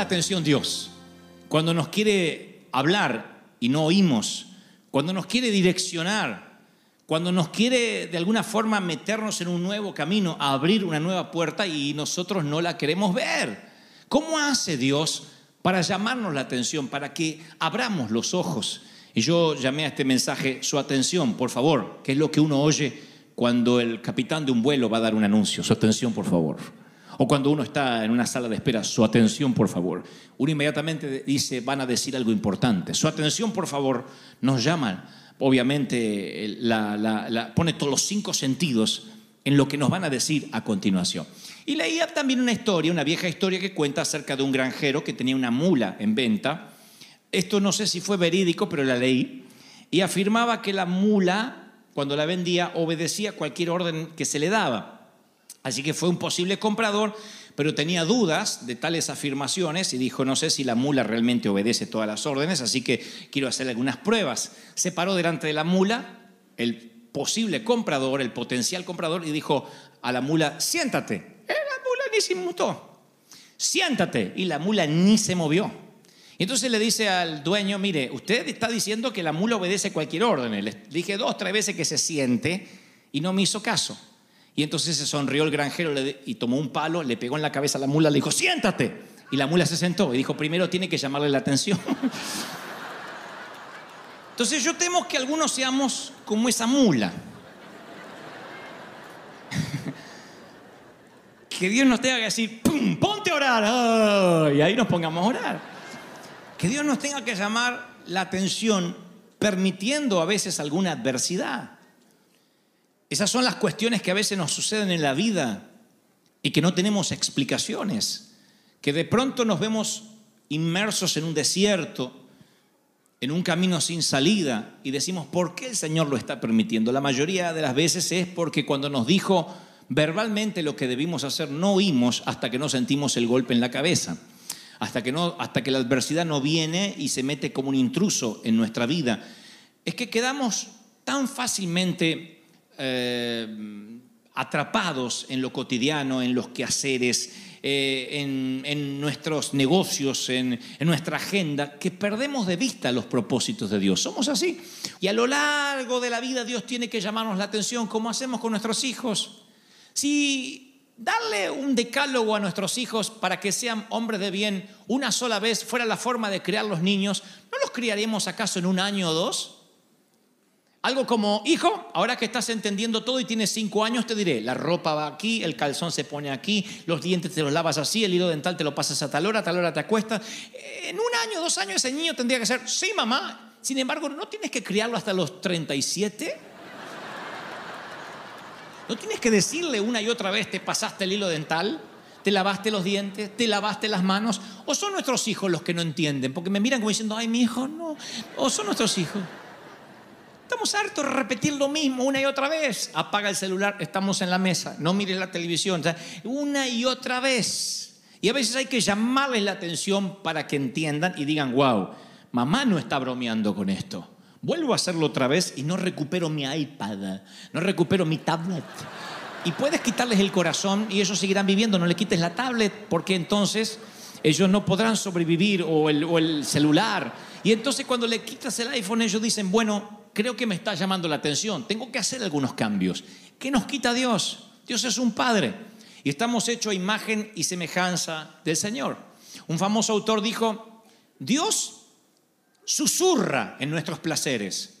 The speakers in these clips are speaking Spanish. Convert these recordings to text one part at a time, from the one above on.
la atención Dios? Cuando nos quiere hablar y no oímos, cuando nos quiere direccionar, cuando nos quiere de alguna forma meternos en un nuevo camino, abrir una nueva puerta y nosotros no la queremos ver. ¿Cómo hace Dios para llamarnos la atención, para que abramos los ojos? Y yo llamé a este mensaje su atención, por favor, que es lo que uno oye cuando el capitán de un vuelo va a dar un anuncio. Su atención, por favor. O cuando uno está en una sala de espera, su atención, por favor. Uno inmediatamente dice, van a decir algo importante. Su atención, por favor, nos llama. Obviamente, la- pone todos los cinco sentidos en lo que nos van a decir a continuación. Y leía también una historia, una vieja historia que cuenta acerca de un granjero que tenía una mula en venta. Esto no sé si fue verídico, pero la leí. Y afirmaba que la mula, cuando la vendía, obedecía cualquier orden que se le daba. Así que fue un posible comprador, pero tenía dudas de tales afirmaciones y dijo, no sé si la mula realmente obedece todas las órdenes, así que quiero hacer algunas pruebas. Se paró delante de la mula, el posible comprador, el potencial comprador, y dijo a la mula, siéntate. Eh, la mula ni se inmutó. Siéntate. Y la mula ni se movió. Y entonces le dice al dueño, mire, usted está diciendo que la mula obedece cualquier orden. Le dije dos, tres veces que se siente y no me hizo caso. Y entonces se sonrió el granjero y tomó un palo, le pegó en la cabeza a la mula, le dijo, siéntate. Y la mula se sentó y dijo, primero tiene que llamarle la atención. Entonces yo temo que algunos seamos como esa mula. que Dios nos tenga que decir. ¡Ponte a orar! Y ahí nos pongamos a orar. Que Dios nos tenga que llamar la atención permitiendo a veces alguna adversidad. Esas son las cuestiones que a veces nos suceden en la vida y que no tenemos explicaciones. Que de pronto nos vemos inmersos en un desierto, en un camino sin salida y decimos, ¿por qué el Señor lo está permitiendo? La mayoría de las veces es porque cuando nos dijo verbalmente lo que debimos hacer, no oímos hasta que no sentimos el golpe en la cabeza, hasta que, no, hasta que la adversidad no viene y se mete como un intruso en nuestra vida. Es que quedamos tan fácilmente eh, atrapados en lo cotidiano, en los quehaceres, eh, en, nuestros negocios, en, nuestra agenda, que perdemos de vista los propósitos de Dios. Somos así. Y a lo largo de la vida Dios tiene que llamarnos la atención, como hacemos con nuestros hijos. Si darle un decálogo a nuestros hijos para que sean hombres de bien una sola vez fuera la forma de criar los niños, ¿no los criaríamos acaso en un año o dos? Algo como, hijo, ahora que estás entendiendo todo y tienes cinco años, te diré, la ropa va aquí, el calzón se pone aquí, los dientes te los lavas así, el hilo dental te lo pasas a tal hora, a tal hora te acuestas. En un año, dos años ese niño tendría que ser, sí, mamá. Sin embargo, ¿no tienes que criarlo hasta los 37? ¿No tienes que decirle una y otra vez, te pasaste el hilo dental? ¿Te lavaste los dientes? ¿Te lavaste las manos? ¿O son nuestros hijos los que no entienden? Porque me miran como diciendo, ay, mi hijo, no. ¿O son nuestros hijos? Estamos hartos de repetir lo mismo una y otra vez. Apaga el celular, estamos en la mesa, no mires la televisión. O sea, una y otra vez. Y a veces hay que llamarles la atención para que entiendan y digan, wow, mamá no está bromeando con esto. Vuelvo a hacerlo otra vez y no recupero mi iPad, no recupero mi tablet. Y puedes quitarles el corazón y ellos seguirán viviendo, no le quites la tablet porque entonces ellos no podrán sobrevivir o el, o el celular. Y entonces cuando le quitas el iPhone ellos dicen, bueno, creo que me está llamando la atención, tengo que hacer algunos cambios. ¿Qué nos quita Dios? Dios es un Padre y estamos hechos a imagen y semejanza del Señor. Un famoso autor dijo, Dios susurra en nuestros placeres,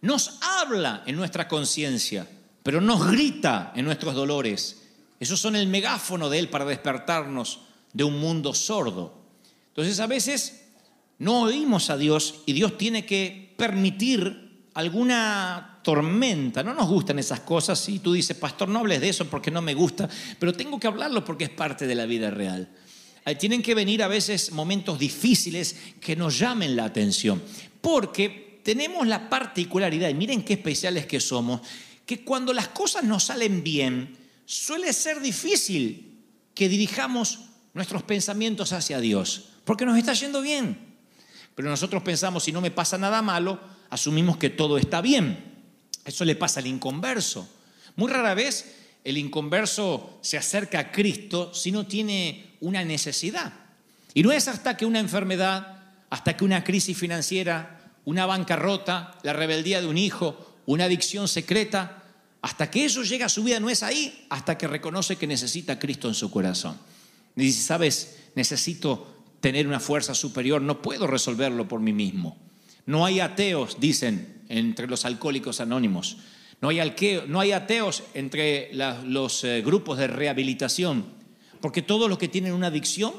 nos habla en nuestra conciencia, pero nos grita en nuestros dolores. Esos son el megáfono de Él para despertarnos de un mundo sordo. Entonces a veces no oímos a Dios y Dios tiene que permitir alguna tormenta. No nos gustan esas cosas y tú dices, pastor, no hables de eso porque no me gusta, pero tengo que hablarlo porque es parte de la vida real. Tienen que venir a veces momentos difíciles que nos llamen la atención, porque tenemos la particularidad, y miren qué especiales que somos, que cuando las cosas nos salen bien, suele ser difícil que dirijamos nuestros pensamientos hacia Dios, porque nos está yendo bien. Pero nosotros pensamos, si no me pasa nada malo, asumimos que todo está bien. Eso le pasa al inconverso. Muy rara vez el inconverso se acerca a Cristo si no tiene una necesidad. Y no es hasta que una enfermedad, hasta que una crisis financiera, una bancarrota, la rebeldía de un hijo, una adicción secreta, hasta que eso llega a su vida, no es ahí, hasta que reconoce que necesita a Cristo en su corazón. Y dice, sabes, necesito tener una fuerza superior, no puedo resolverlo por mí mismo. No hay ateos, dicen, entre los alcohólicos anónimos. No hay, no hay ateos entre los eh, grupos de rehabilitación, porque todos los que tienen una adicción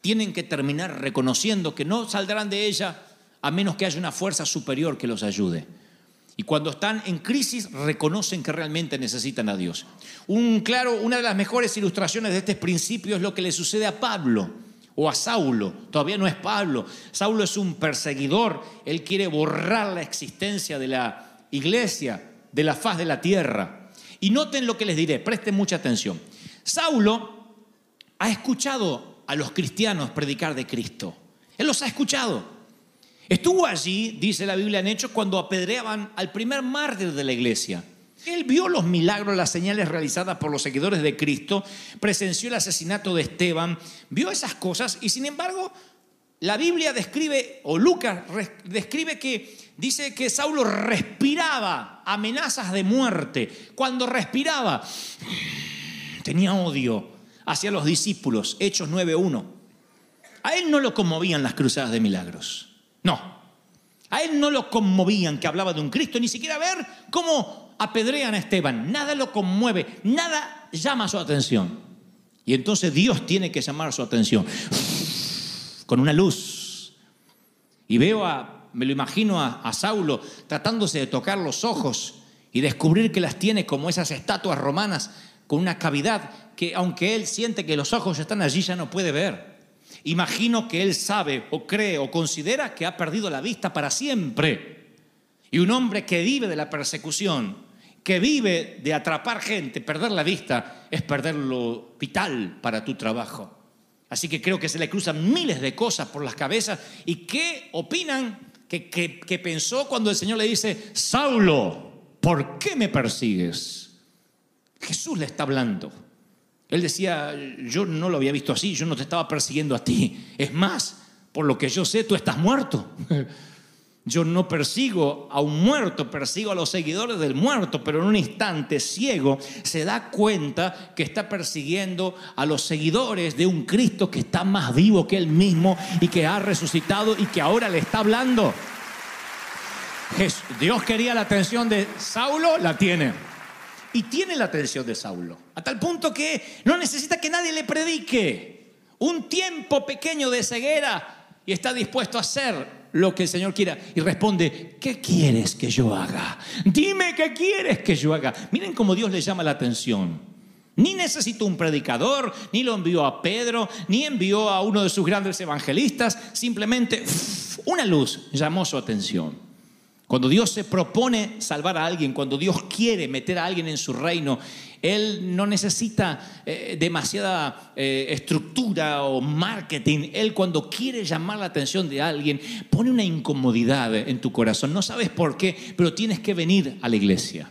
tienen que terminar reconociendo que no saldrán de ella a menos que haya una fuerza superior que los ayude. Y cuando están en crisis reconocen que realmente necesitan a Dios. Un claro, una de las mejores ilustraciones de este principio es lo que le sucede a Pablo o a Saulo. Todavía no es Pablo. Saulo es un perseguidor. Él quiere borrar la existencia de la iglesia de la faz de la tierra. Y noten lo que les diré, presten mucha atención. Saulo ha escuchado a los cristianos predicar de Cristo. Él los ha escuchado. Estuvo allí, dice la Biblia en Hechos, cuando apedreaban al primer mártir de la iglesia. Él vio los milagros, las señales realizadas por los seguidores de Cristo, presenció el asesinato de Esteban, vio esas cosas y sin embargo la Biblia describe, o Lucas describe que dice que Saulo respiraba amenazas de muerte. Cuando respiraba, tenía odio hacia los discípulos, Hechos 9.1. A él no lo conmovían las cruzadas de milagros. No. A él no lo conmovían que hablaba de un Cristo, ni siquiera ver cómo apedrean a Esteban. Nada lo conmueve, nada llama su atención. Y entonces Dios tiene que llamar su atención con una luz. Y veo a, me lo imagino a, Saulo tratándose de tocar los ojos y descubrir que las tiene como esas estatuas romanas con una cavidad que aunque él siente que los ojos están allí ya no puede ver. Imagino que él sabe o cree o considera que ha perdido la vista para siempre. Y un hombre que vive de la persecución, que vive de atrapar gente, perder la vista, es perder lo vital para tu trabajo. Así que creo que se le cruzan miles de cosas por las cabezas. ¿Y qué opinan que, pensó cuando el Señor le dice, Saulo, ¿por qué me persigues? Jesús le está hablando. Él decía, yo no lo había visto así, yo no te estaba persiguiendo a ti. Es más, por lo que yo sé, tú estás muerto. Yo no persigo a un muerto, persigo a los seguidores del muerto, pero en un instante ciego se da cuenta que está persiguiendo a los seguidores de un Cristo que está más vivo que él mismo y que ha resucitado y que ahora le está hablando. Dios quería la atención de Saulo, la tiene. Y tiene la atención de Saulo, a tal punto que no necesita que nadie le predique. Un tiempo pequeño de ceguera y está dispuesto a hacer lo que el Señor quiera. Y responde, ¿qué quieres que yo haga? Dime qué quieres que yo haga. Miren cómo Dios le llama la atención. Ni necesitó un predicador, ni lo envió a Pedro, ni envió a uno de sus grandes evangelistas. Simplemente una luz llamó su atención. Cuando Dios se propone salvar a alguien, cuando Dios quiere meter a alguien en su reino, Él no necesita eh, demasiada eh, estructura o marketing. Él cuando quiere llamar la atención de alguien, pone una incomodidad en tu corazón. No sabes por qué, pero tienes que venir a la iglesia.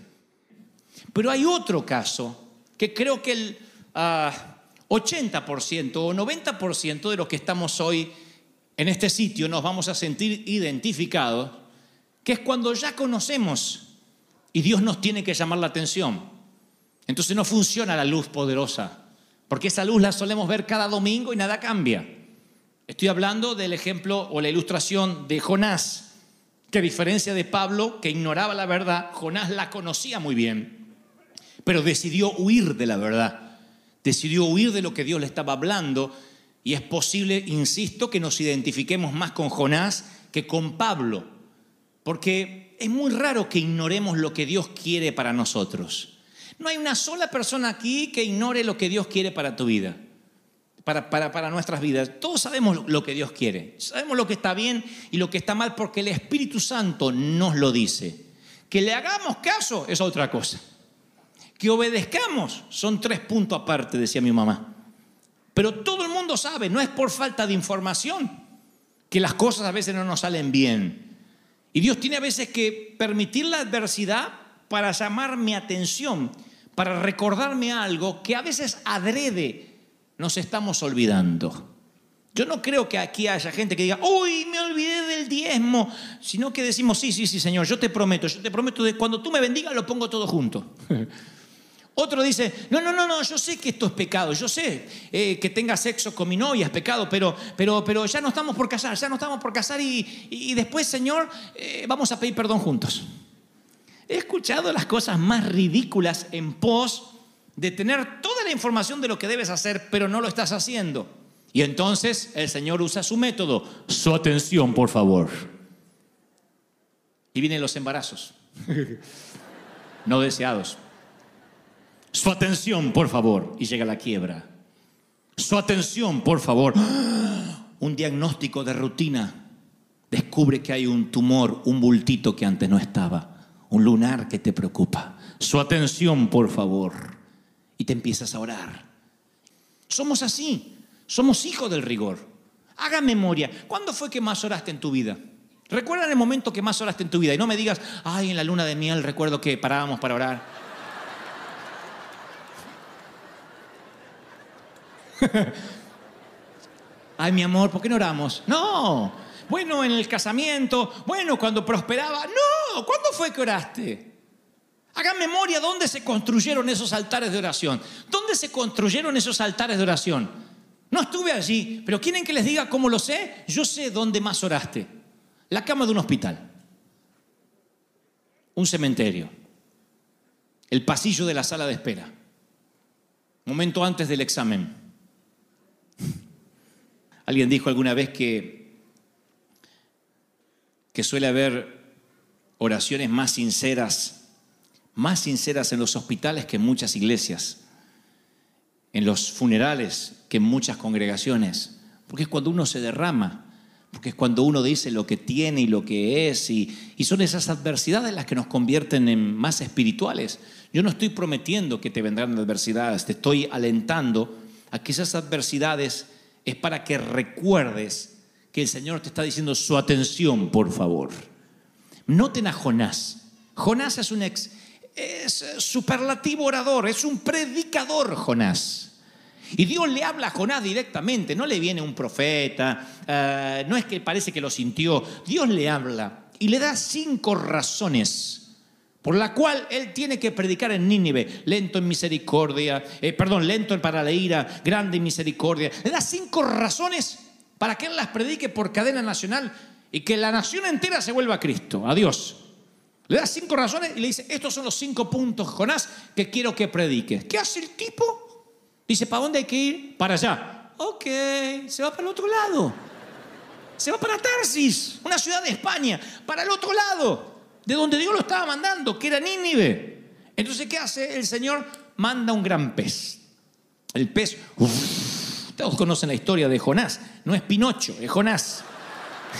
Pero hay otro caso que creo que el 80% ah, o 90% de los que estamos hoy en este sitio nos vamos a sentir identificados que es cuando ya conocemos y Dios nos tiene que llamar la atención. Entonces no funciona la luz poderosa, porque esa luz la solemos ver cada domingo y nada cambia. Estoy hablando del ejemplo o la ilustración de Jonás, que a diferencia de Pablo, que ignoraba la verdad, Jonás la conocía muy bien, pero decidió huir de la verdad, decidió huir de lo que Dios le estaba hablando y es posible, insisto, que nos identifiquemos más con Jonás que con Pablo, porque es muy raro que ignoremos lo que Dios quiere para nosotros. No hay una sola persona aquí que ignore lo que Dios quiere para tu vida, para, para, para nuestras vidas. Todos sabemos lo que Dios quiere, sabemos lo que está bien y lo que está mal porque el Espíritu Santo nos lo dice. Que le hagamos caso es otra cosa. Que obedezcamos son tres puntos aparte, decía mi mamá. Pero todo el mundo sabe, no es por falta de información, que las cosas a veces no nos salen bien. Y Dios tiene a veces que permitir la adversidad para llamar mi atención, para recordarme algo que a veces adrede nos estamos olvidando. Yo no creo que aquí haya gente que diga, uy, me olvidé del diezmo, sino que decimos, sí, sí, sí, Señor, yo te prometo, yo te prometo de cuando tú me bendigas lo pongo todo junto. Otro dice, no, no, no, no, yo sé que esto es pecado, yo sé eh, que tenga sexo con mi novia es pecado, pero, pero, pero ya no estamos por casar, ya no estamos por casar y, y después, Señor, eh, vamos a pedir perdón juntos. He escuchado las cosas más ridículas en pos de tener toda la información de lo que debes hacer, pero no lo estás haciendo. Y entonces el Señor usa su método, su atención, por favor. Y vienen los embarazos, no deseados. Su atención, por favor. Y llega la quiebra. Su atención, por favor. Un diagnóstico de rutina. Descubre que hay un tumor, un bultito que antes no estaba. Un lunar que te preocupa. Su atención, por favor. Y te empiezas a orar. Somos así. Somos hijos del rigor. Haga memoria. ¿Cuándo fue que más oraste en tu vida? Recuerda el momento que más oraste en tu vida y no me digas, ay, en la luna de miel recuerdo que parábamos para orar. Ay, mi amor, ¿por qué no oramos? No. Bueno, en el casamiento. Bueno, cuando prosperaba. No. ¿Cuándo fue que oraste? Hagan memoria dónde se construyeron esos altares de oración. ¿Dónde se construyeron esos altares de oración? No estuve allí, pero ¿quieren que les diga cómo lo sé? Yo sé dónde más oraste. La cama de un hospital. Un cementerio. El pasillo de la sala de espera. Momento antes del examen Alguien dijo alguna vez que, que suele haber oraciones más sinceras, más sinceras en los hospitales que en muchas iglesias, en los funerales que en muchas congregaciones, porque es cuando uno se derrama, porque es cuando uno dice lo que tiene y lo que es, y, y, son esas adversidades las que nos convierten en más espirituales. Yo no estoy prometiendo que te vendrán adversidades, te estoy alentando a que esas adversidades es para que recuerdes que el Señor te está diciendo su atención, por favor. Noten a Jonás. Jonás es un ex, es superlativo orador, es un predicador Jonás. Y Dios le habla a Jonás directamente, no le viene un profeta, uh, no es que parece que lo sintió, Dios le habla y le da cinco razones por la cual él tiene que predicar en Nínive, lento en misericordia, eh, perdón, lento para la ira, grande en misericordia. Le da cinco razones para que él las predique por cadena nacional y que la nación entera se vuelva a Cristo, a Dios. Le da cinco razones y le dice, estos son los cinco puntos, Jonás, que quiero que prediques. ¿Qué hace el tipo? Dice, ¿para dónde hay que ir? Para allá. Ok, se va para el otro lado. Se va para Tarsis, una ciudad de España, para el otro lado de donde Dios lo estaba mandando, que era Nínive. Entonces, ¿qué hace el Señor? Manda un gran pez. El pez, todos conocen la historia de Jonás, no es Pinocho, es Jonás.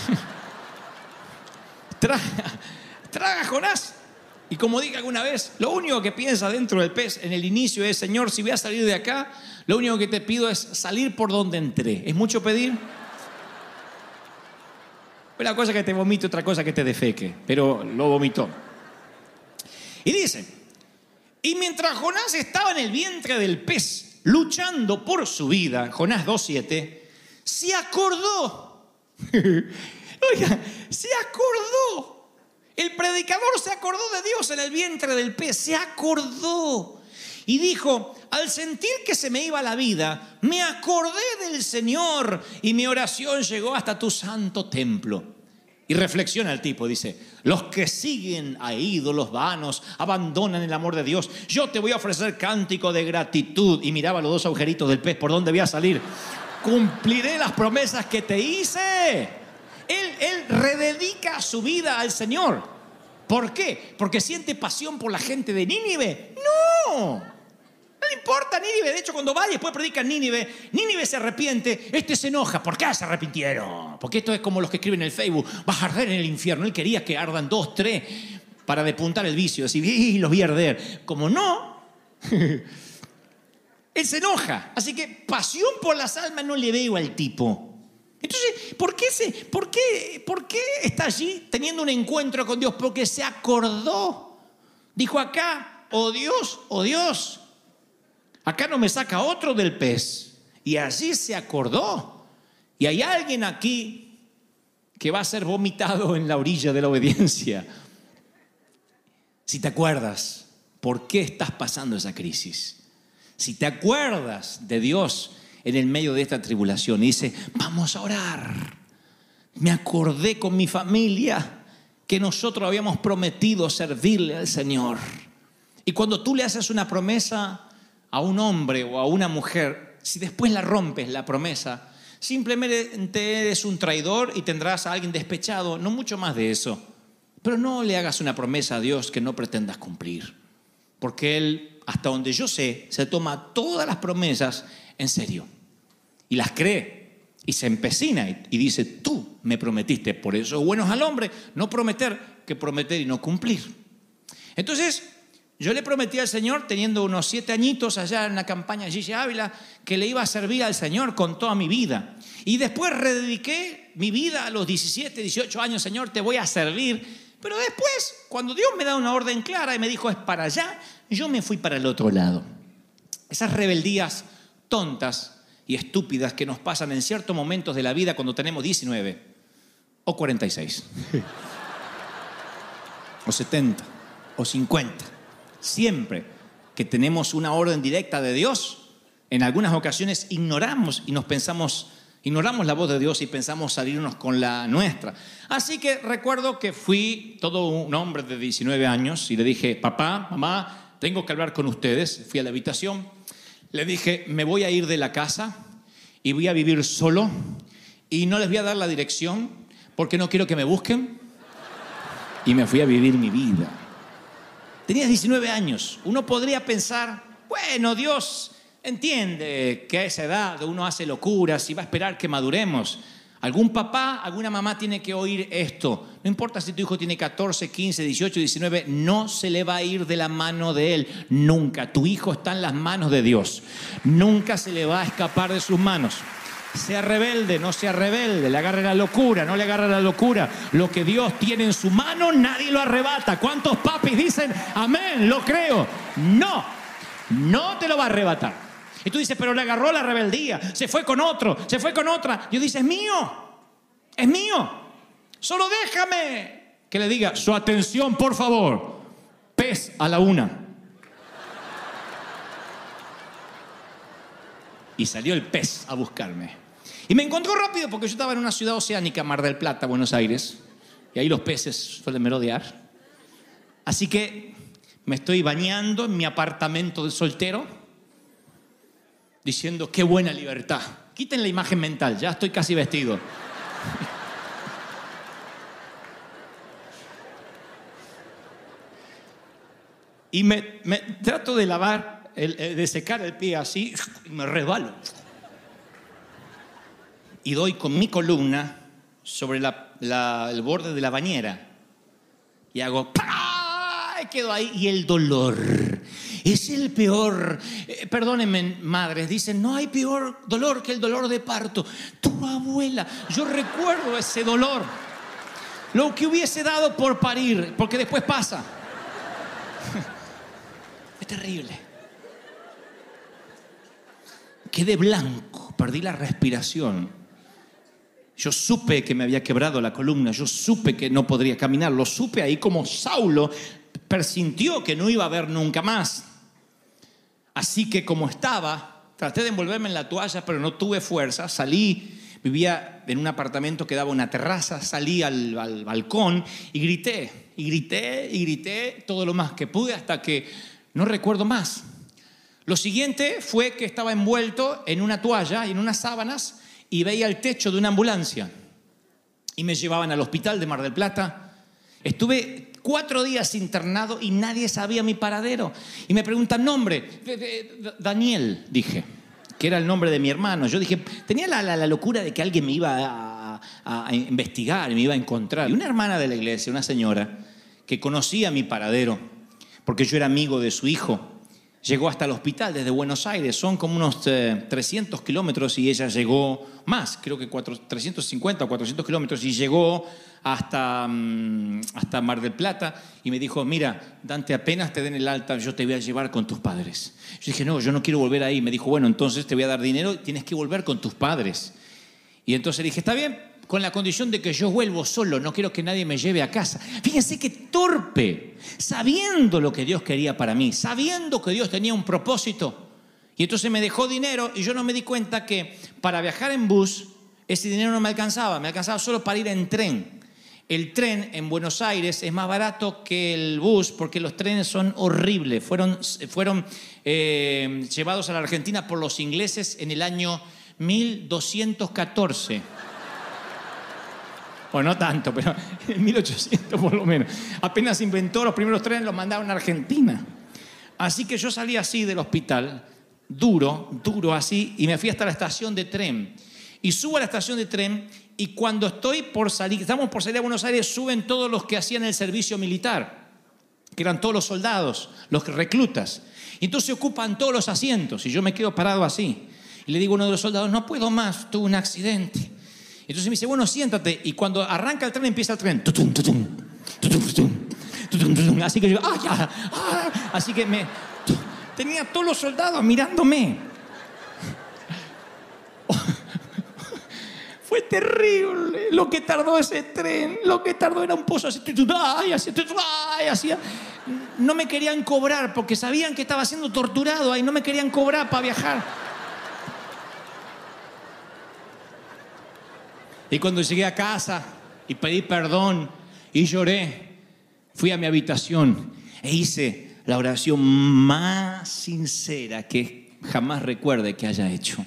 traga, traga Jonás. Y como dije alguna vez, lo único que piensa dentro del pez en el inicio es, Señor, si voy a salir de acá, lo único que te pido es salir por donde entré. ¿Es mucho pedir? Una cosa que te vomite, otra cosa que te defeque, pero lo vomitó. Y dice, y mientras Jonás estaba en el vientre del pez, luchando por su vida, Jonás 2.7, se acordó, oiga, se acordó predicador se acordó de Dios en el vientre del pez, se acordó. Y dijo, al sentir que se me iba la vida, me acordé del Señor y mi oración llegó hasta tu santo templo. Y reflexiona el tipo, dice, los que siguen a ídolos vanos abandonan el amor de Dios. Yo te voy a ofrecer cántico de gratitud. Y miraba los dos agujeritos del pez, ¿por dónde voy a salir? Cumpliré las promesas que te hice. Él, él rededica su vida al Señor. ¿Por qué? Porque siente pasión por la gente de Nínive. No. No le importa Nínive. De hecho, cuando va y después predica Nínive, Nínive se arrepiente, este se enoja. ¿Por qué se arrepintieron? Porque esto es como los que escriben en el Facebook. Vas a arder en el infierno. Él quería que ardan dos, tres para depuntar el vicio. Decir, "Y los vi arder. Como no. Él se enoja. Así que pasión por las almas no le veo al tipo. Entonces, ¿por qué, se, por, qué, ¿por qué está allí teniendo un encuentro con Dios? Porque se acordó. Dijo acá, oh Dios, oh Dios, acá no me saca otro del pez. Y allí se acordó. Y hay alguien aquí que va a ser vomitado en la orilla de la obediencia. Si te acuerdas, ¿por qué estás pasando esa crisis? Si te acuerdas de Dios en el medio de esta tribulación y dice, vamos a orar. Me acordé con mi familia que nosotros habíamos prometido servirle al Señor. Y cuando tú le haces una promesa a un hombre o a una mujer, si después la rompes la promesa, simplemente eres un traidor y tendrás a alguien despechado, no mucho más de eso. Pero no le hagas una promesa a Dios que no pretendas cumplir, porque Él, hasta donde yo sé, se toma todas las promesas en serio y las cree y se empecina y, dice, tú me prometiste, por eso es bueno al hombre no prometer que prometer y no cumplir. Entonces, yo le prometí al Señor, teniendo unos siete añitos allá en la campaña Gigi Ávila, que le iba a servir al Señor con toda mi vida. Y después redediqué mi vida a los 17, 18 años, Señor, te voy a servir. Pero después, cuando Dios me da una orden clara y me dijo, es para allá, yo me fui para el otro lado. Esas rebeldías tontas y estúpidas que nos pasan en ciertos momentos de la vida cuando tenemos 19 o 46 o 70 o 50. Siempre que tenemos una orden directa de Dios, en algunas ocasiones ignoramos y nos pensamos, ignoramos la voz de Dios y pensamos salirnos con la nuestra. Así que recuerdo que fui todo un hombre de 19 años y le dije, papá, mamá, tengo que hablar con ustedes. Fui a la habitación, le dije, me voy a ir de la casa y voy a vivir solo y no les voy a dar la dirección porque no quiero que me busquen. Y me fui a vivir mi vida. Tenías 19 años. Uno podría pensar, bueno, Dios entiende que a esa edad uno hace locuras y va a esperar que maduremos. Algún papá, alguna mamá tiene que oír esto. No importa si tu hijo tiene 14, 15, 18, 19, no se le va a ir de la mano de él. Nunca. Tu hijo está en las manos de Dios. Nunca se le va a escapar de sus manos. Sea rebelde, no sea rebelde, le agarre la locura, no le agarre la locura. Lo que Dios tiene en su mano, nadie lo arrebata. ¿Cuántos papis dicen, amén, lo creo? No, no te lo va a arrebatar. Y tú dices, pero le agarró la rebeldía, se fue con otro, se fue con otra. Yo dices, es mío, es mío. Solo déjame que le diga, su atención, por favor. Pez a la una. Y salió el pez a buscarme. Y me encontró rápido porque yo estaba en una ciudad oceánica, Mar del Plata, Buenos Aires, y ahí los peces suelen merodear. Así que me estoy bañando en mi apartamento de soltero, diciendo, qué buena libertad. Quiten la imagen mental, ya estoy casi vestido. Y me, trato de lavar, el- de secar el pie así, y me resbalo y doy con mi columna sobre la- la- el borde de la bañera. Y hago ¡pah! quedo ahí. Y el dolor es el peor. Eh, perdónenme madres dicen no hay peor dolor que el dolor de parto. Tu abuela yo recuerdo ese dolor. Lo que hubiese dado por parir porque después pasa. Es terrible. Quedé blanco perdí la respiración Yo supe que me había quebrado la columna, yo supe que no podría caminar, lo supe ahí como Saulo persintió que no iba a ver nunca más. Así que como estaba, traté de envolverme en la toalla, pero no tuve fuerza, salí, vivía en un apartamento que daba una terraza, salí al, al balcón y grité, y grité, y grité todo lo más que pude hasta que no recuerdo más. Lo siguiente fue que estaba envuelto en una toalla y en unas sábanas y veía el techo de una ambulancia. Y me llevaban al hospital de Mar del Plata. Estuve cuatro días internado y nadie sabía mi paradero. Y me preguntan nombre. Daniel, dije, que era el nombre de mi hermano. Yo dije, tenía la, locura de que alguien me iba a, a- a investigar me iba a encontrar. Y una hermana de la iglesia, una señora, que conocía mi paradero, porque yo era amigo de su hijo, llegó hasta el hospital desde Buenos Aires. Son como unos eh, 300 kilómetros y ella llegó más, creo que cuatro- 350 o 400 kilómetros y llegó hasta, mm, hasta Mar del Plata y me dijo, mira, Dante, apenas te den el alta, yo te voy a llevar con tus padres. Yo dije, no, yo no quiero volver ahí. Me dijo, bueno, entonces te voy a dar dinero, tienes que volver con tus padres. Y entonces dije, está bien, con la condición de que yo vuelvo solo, no quiero que nadie me lleve a casa. Fíjense qué torpe, sabiendo lo que Dios quería para mí, sabiendo que Dios tenía un propósito. Y entonces me dejó dinero y yo no me di cuenta que para viajar en bus, ese dinero no me alcanzaba, me alcanzaba solo para ir en tren. El tren en Buenos Aires es más barato que el bus porque los trenes son horribles. Fueron, eh, llevados a la Argentina por los ingleses en el año 1214. Bueno, no tanto, pero en 1800 por lo menos. Apenas inventó los primeros trenes, los mandaron a Argentina. Así que yo salí así del hospital, duro, duro así, y me fui hasta la estación de tren. Y subo a la estación de tren y cuando estoy por salir, estamos por salir a Buenos Aires, suben todos los que hacían el servicio militar, que eran todos los soldados, los reclutas. Y entonces ocupan todos los asientos y yo me quedo parado así. Y le digo a uno de los soldados, no puedo más, tuve un accidente. Entonces me dice, bueno, siéntate. Y cuando arranca el tren, empieza el tren. Tutum, tutum, tutum. Así que yo, ¡ah, ah". Así que me. Tenía todos los soldados mirándome. Fue terrible lo que tardó ese tren. Lo que tardó era un pozo así. Ay, así, ay, hacía. No me querían cobrar porque sabían que estaba siendo torturado ahí. No me querían cobrar para viajar. Y cuando llegué a casa y pedí perdón y lloré, fui a mi habitación e hice la oración más sincera que jamás recuerde que haya hecho.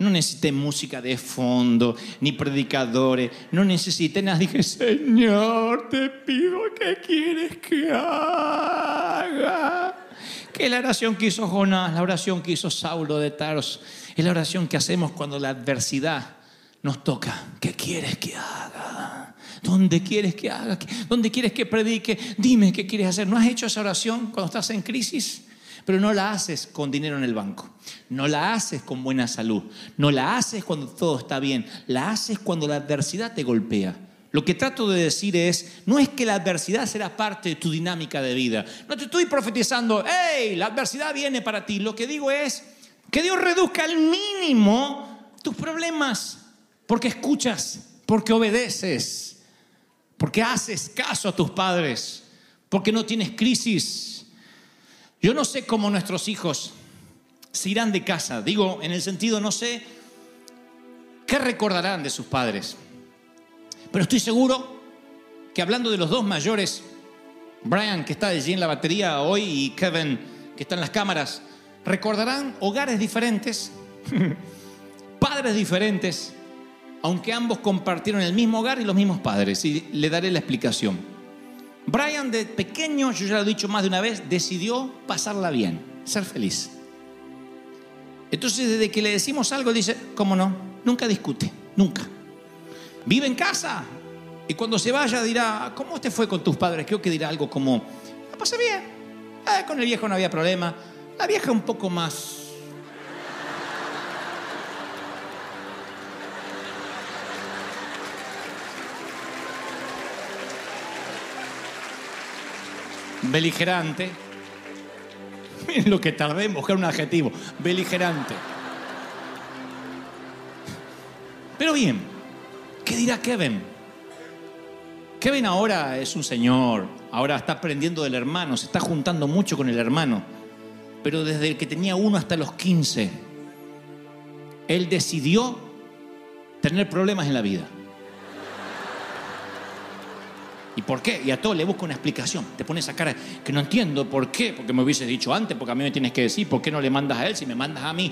No necesité música de fondo, ni predicadores, no necesité nada. Dije, Señor, te pido que quieres que haga. Que la oración que hizo Jonás, la oración que hizo Saulo de Tarso, es la oración que hacemos cuando la adversidad nos toca. ¿Qué quieres que haga? ¿Dónde quieres que haga? ¿Dónde quieres que predique? Dime qué quieres hacer. ¿No has hecho esa oración cuando estás en crisis? Pero no la haces con dinero en el banco. No la haces con buena salud. No la haces cuando todo está bien. La haces cuando la adversidad te golpea. Lo que trato de decir es, no es que la adversidad será parte de tu dinámica de vida. No te estoy profetizando, hey, la adversidad viene para ti. Lo que digo es que Dios reduzca al mínimo tus problemas. Porque escuchas, porque obedeces, porque haces caso a tus padres, porque no tienes crisis. Yo no sé cómo nuestros hijos se irán de casa. Digo, en el sentido, no sé qué recordarán de sus padres. Pero estoy seguro que hablando de los dos mayores, Brian, que está allí en la batería hoy, y Kevin, que está en las cámaras, recordarán hogares diferentes, padres diferentes, aunque ambos compartieron el mismo hogar y los mismos padres. Y le daré la explicación. Brian de pequeño, yo ya lo he dicho más de una vez, decidió pasarla bien, ser feliz. Entonces desde que le decimos algo, dice, ¿cómo no? Nunca discute, nunca. Vive en casa. Y cuando se vaya dirá, ¿cómo te fue con tus padres? Creo que dirá algo como, la pasé bien. Eh, con el viejo no había problema. La vieja un poco más beligerante. Miren lo que tardé en buscar un adjetivo. Beligerante. Pero bien, ¿Qué dirá Kevin? Kevin ahora es un señor, ahora está aprendiendo del hermano, se está juntando mucho con el hermano, pero desde que tenía uno hasta los 15, él decidió tener problemas en la vida. ¿Y por qué? Y a todo le busco una explicación. Te pones esa cara que no entiendo por qué, porque me hubieses dicho antes, porque a mí me tienes que decir, ¿por qué no le mandas a él si me mandas a mí?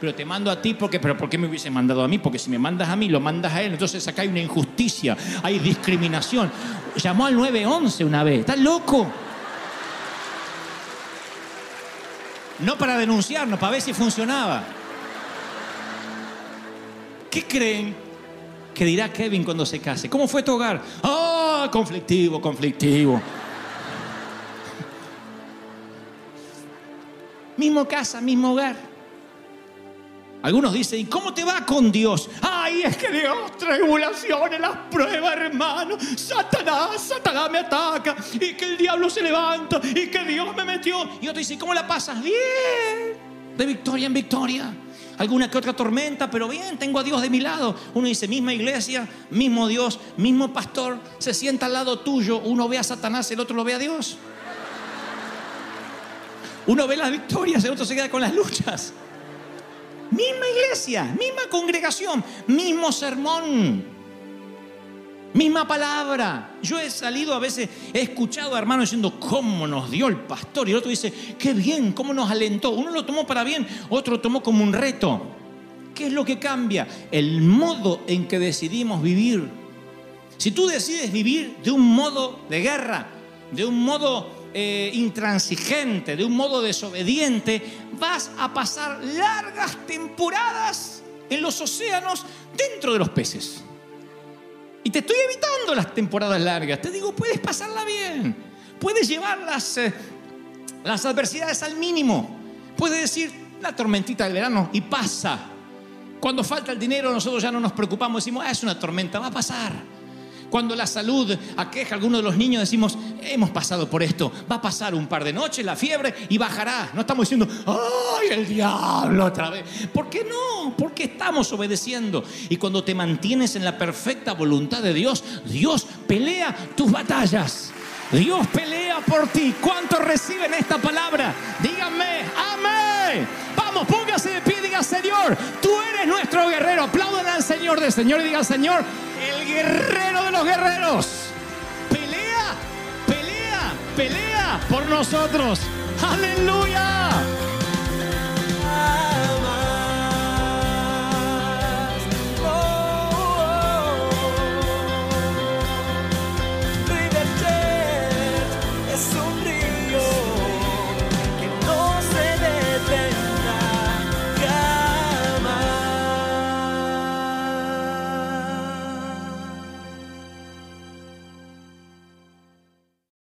Pero te mando a ti porque, pero ¿por qué me hubiese mandado a mí? Porque si me mandas a mí, lo mandas a él. Entonces acá hay una injusticia, hay discriminación. Llamó al 911 una vez, ¿estás loco? No para denunciarnos, para ver si funcionaba. ¿Qué creen que dirá Kevin cuando se case? ¿Cómo fue tu hogar? Conflictivo, conflictivo. mismo casa, mismo hogar. Algunos dicen, ¿y cómo te va con Dios? Ay, es que Dios, tribulaciones, las pruebas, hermano. Satanás, Satanás me ataca. Y que el diablo se levanta. Y que Dios me metió. Y otro dice, ¿cómo la pasas? Bien. De victoria en victoria alguna que otra tormenta, pero bien, tengo a Dios de mi lado. Uno dice, misma iglesia, mismo Dios, mismo pastor, se sienta al lado tuyo, uno ve a Satanás, el otro lo ve a Dios. Uno ve las victorias, el otro se queda con las luchas. Misma iglesia, misma congregación, mismo sermón, misma palabra. Yo he salido a veces, he escuchado a hermanos diciendo cómo nos dio el pastor y el otro dice, qué bien, cómo nos alentó. Uno lo tomó para bien, otro lo tomó como un reto. ¿Qué es lo que cambia? El modo en que decidimos vivir. Si tú decides vivir de un modo de guerra, de un modo eh, intransigente, de un modo desobediente, vas a pasar largas temporadas en los océanos dentro de los peces. Y te estoy evitando las temporadas largas. Te digo, puedes pasarla bien. Puedes llevar las, eh, las adversidades al mínimo. Puedes decir la tormentita del verano y pasa. Cuando falta el dinero nosotros ya no nos preocupamos. Decimos, ah, es una tormenta, va a pasar. Cuando la salud aqueja a algunos de los niños, decimos, hemos pasado por esto, va a pasar un par de noches la fiebre y bajará. No estamos diciendo, ¡ay, el diablo otra vez! ¿Por qué no? Porque estamos obedeciendo. Y cuando te mantienes en la perfecta voluntad de Dios, Dios pelea tus batallas. Dios pelea por ti. ¿Cuántos reciben esta palabra? Díganme, amén. Vamos, póngase de pie Señor. Tú eres nuestro guerrero. Aplaudan al Señor del Señor y digan, Señor, el guerrero de los guerreros. Pelea, pelea, pelea por nosotros. Aleluya.